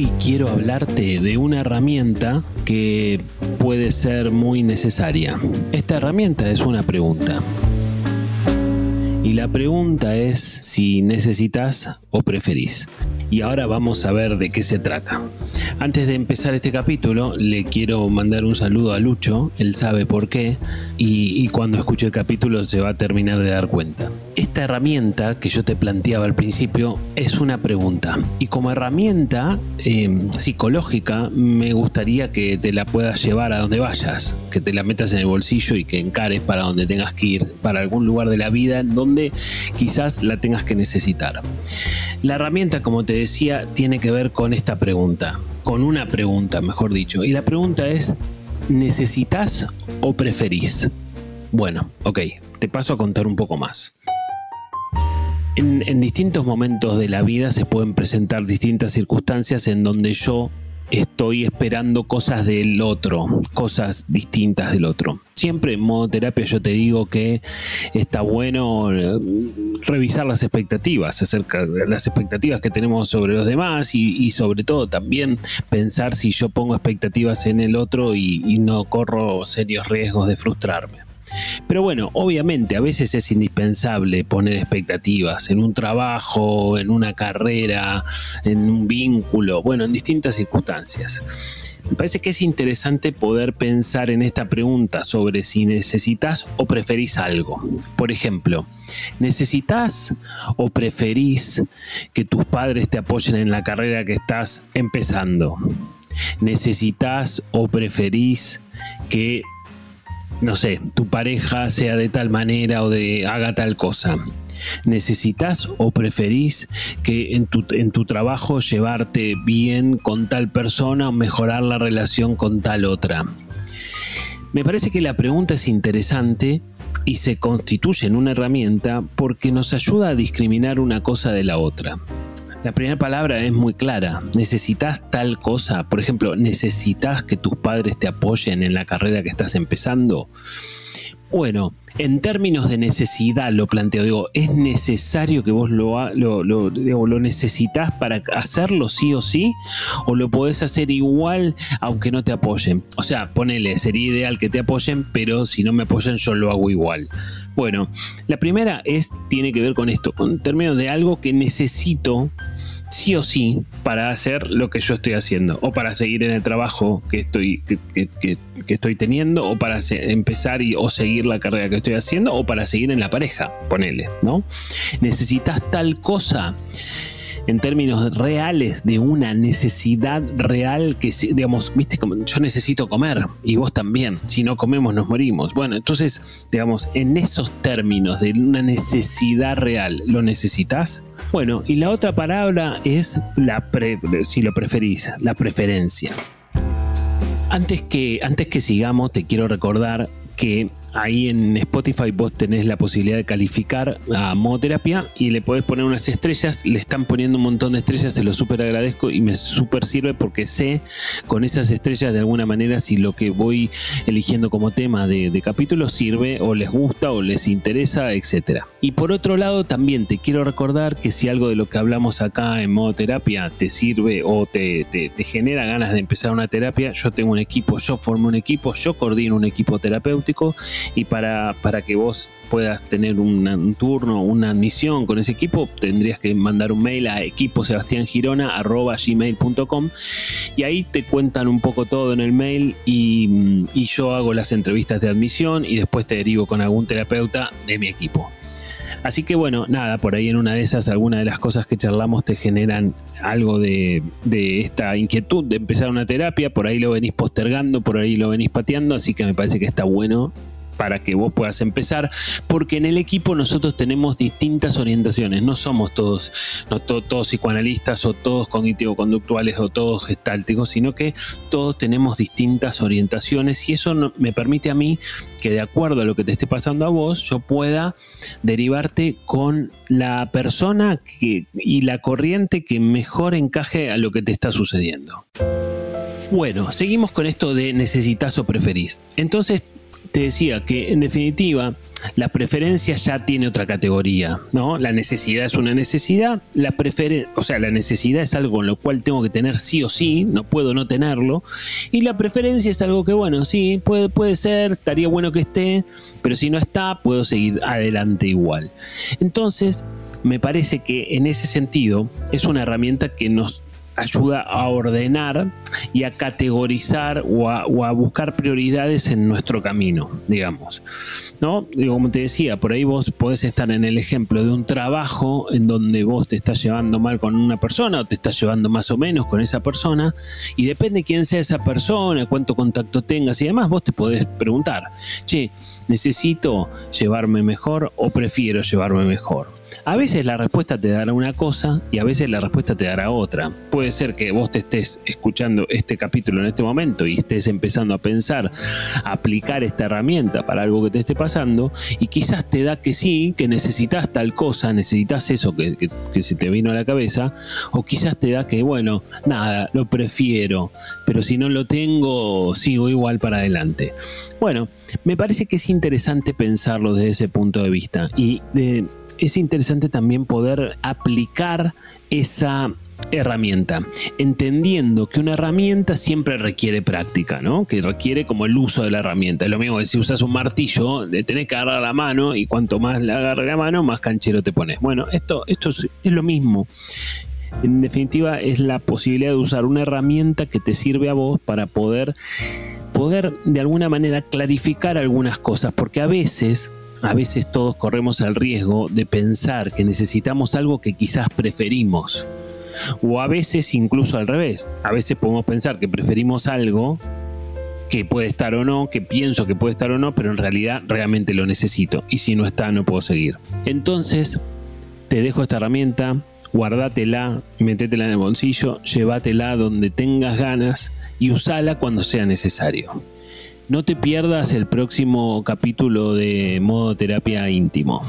Hoy quiero hablarte de una herramienta que puede ser muy necesaria. Esta herramienta es una pregunta. Y la pregunta es si necesitas o preferís. Y ahora vamos a ver de qué se trata. Antes de empezar este capítulo, le quiero mandar un saludo a Lucho, él sabe por qué, y, cuando escuche el capítulo se va a terminar de dar cuenta. Esta herramienta que yo te planteaba al principio es una pregunta, y como herramienta em, psicológica me gustaría que te la puedas llevar a donde vayas, que te la metas en el bolsillo y que encares para donde tengas que ir, para algún lugar de la vida donde quizás la tengas que necesitar. La herramienta, como te decía, tiene que ver con esta pregunta, con una pregunta, mejor dicho. Y la pregunta es, ¿necesitas o preferís? Bueno, ok, te paso a contar un poco más. En, distintos momentos de la vida se pueden presentar distintas circunstancias en donde yo estoy esperando cosas del otro, cosas distintas del otro. Siempre en modo terapia yo te digo que está bueno eh, revisar las expectativas acerca de las expectativas que tenemos sobre los demás y, sobre todo también pensar si yo pongo expectativas en el otro y no corro serios riesgos de frustrarme. Pero bueno, obviamente a veces es indispensable poner expectativas en un trabajo, en una carrera, en un vínculo, bueno, en distintas circunstancias. Me parece que es interesante poder pensar en esta pregunta sobre si necesitas o preferís algo. Por ejemplo, ¿necesitas o preferís que tus padres te apoyen en la carrera que estás empezando? ¿Necesitas o preferís que no sé, tu pareja sea de tal manera o de haga tal cosa. ¿Necesitas o preferís que en tu, en tu trabajo llevarte bien con tal persona o mejorar la relación con tal otra? Me parece que la pregunta es interesante y se constituye en una herramienta porque nos ayuda a discriminar una cosa de la otra. La primera palabra es muy clara. ¿Necesitas tal cosa? Por ejemplo, ¿necesitas que tus padres te apoyen en la carrera que estás empezando? Bueno, en términos de necesidad lo planteo, digo, ¿es necesario que vos lo, lo, lo, necesitas para hacerlo sí o sí? ¿O lo podés hacer igual aunque no te apoyen? O sea, ponele, sería ideal que te apoyen, pero si no me apoyan yo lo hago igual. Bueno, la primera es, tiene que ver con esto, en términos de algo que necesito sí o sí para hacer lo que yo estoy haciendo o para seguir en el trabajo que estoy, que, estoy teniendo o para empezar y, o seguir la carrera que estoy haciendo o para seguir en la pareja, ponele, ¿no? Necesitas tal cosa en términos reales de una necesidad real que, digamos, viste, yo necesito comer y vos también, si no comemos nos morimos. Bueno, entonces, digamos, en esos términos de una necesidad real, ¿lo necesitas? Bueno, y la otra palabra es la si lo preferís, la preferencia. Antes que, antes que sigamos, te quiero recordar que Ahí en Spotify vos tenés la posibilidad de calificar a Modoterapia y le podés poner unas estrellas. Le están poniendo un montón de estrellas, se lo súper agradezco y me súper sirve porque sé con esas estrellas de alguna manera si lo que voy eligiendo como tema de, de capítulo sirve o les gusta o les interesa, etc. Y por otro lado, también te quiero recordar que si algo de lo que hablamos acá en Modoterapia te sirve o te, te, te genera ganas de empezar una terapia, yo tengo un equipo, yo formo un equipo, yo coordino un equipo terapéutico y para, para que vos puedas tener un turno, una admisión con ese equipo, tendrías que mandar un mail a equiposebastiangirona.gmail.com y ahí te cuentan un poco todo en el mail y, yo hago las entrevistas de admisión y después te derivo con algún terapeuta de mi equipo. Así que bueno, nada, por ahí en una de esas, algunas de las cosas que charlamos te generan algo de, de, esta inquietud de empezar una terapia, por ahí lo venís postergando, por ahí lo venís pateando, así que me parece que está bueno para que vos puedas empezar, porque en el equipo nosotros tenemos distintas orientaciones, no somos todos, no todos psicoanalistas o todos cognitivo-conductuales o todos gestálticos, sino que todos tenemos distintas orientaciones y eso me permite a mí que de acuerdo a lo que te esté pasando a vos, yo pueda derivarte con la persona que, y la corriente que mejor encaje a lo que te está sucediendo. Bueno, seguimos con esto de necesitas o preferís. Entonces, te decía que en definitiva la preferencia ya tiene otra categoría, ¿no? La necesidad es una necesidad, la o sea, la necesidad es algo con lo cual tengo que tener sí o sí, no puedo no tenerlo, y la preferencia es algo que, bueno, sí, puede, puede ser, estaría bueno que esté, pero si no está, puedo seguir adelante igual. Entonces, me parece que en ese sentido es una herramienta que nos ayuda a ordenar y a categorizar o a, buscar prioridades en nuestro camino, digamos. ¿No? como te decía, por ahí vos podés estar en el ejemplo de un trabajo en donde vos te estás llevando mal con una persona o te estás llevando más o menos con esa persona y depende quién sea esa persona, cuánto contacto tengas y demás, vos te podés preguntar, che, ¿necesito llevarme mejor o prefiero llevarme mejor? A veces la respuesta te dará una cosa y a veces la respuesta te dará otra. Puede ser que vos te estés escuchando este capítulo en este momento y estés empezando a pensar, aplicar esta herramienta para algo que te esté pasando y quizás te da que sí, que necesitas tal cosa, necesitas eso que, que se te vino a la cabeza, o quizás te da que, bueno, nada, lo prefiero, pero si no lo tengo, sigo igual para adelante. Bueno, me parece que es interesante pensarlo desde ese punto de vista y de es interesante también poder aplicar esa herramienta, entendiendo que una herramienta siempre requiere práctica, ¿no? Que requiere como el uso de la herramienta. Es lo mismo que si usas un martillo, le tenés que agarrar la mano y cuanto más le agarre la mano, más canchero te pones. Bueno, esto, esto es, es lo mismo. En definitiva, es la posibilidad de usar una herramienta que te sirve a vos para poder poder de alguna manera clarificar algunas cosas, porque a veces a veces todos corremos el riesgo de pensar que necesitamos algo que quizás preferimos. O a veces incluso al revés. A veces podemos pensar que preferimos algo que puede estar o no, que pienso que puede estar o no, pero en realidad realmente lo necesito. Y si no está, no puedo seguir. Entonces, te dejo esta herramienta, guárdatela, métetela en el bolsillo, llévatela donde tengas ganas y usala cuando sea necesario. No te pierdas el próximo capítulo de Modo Terapia Íntimo.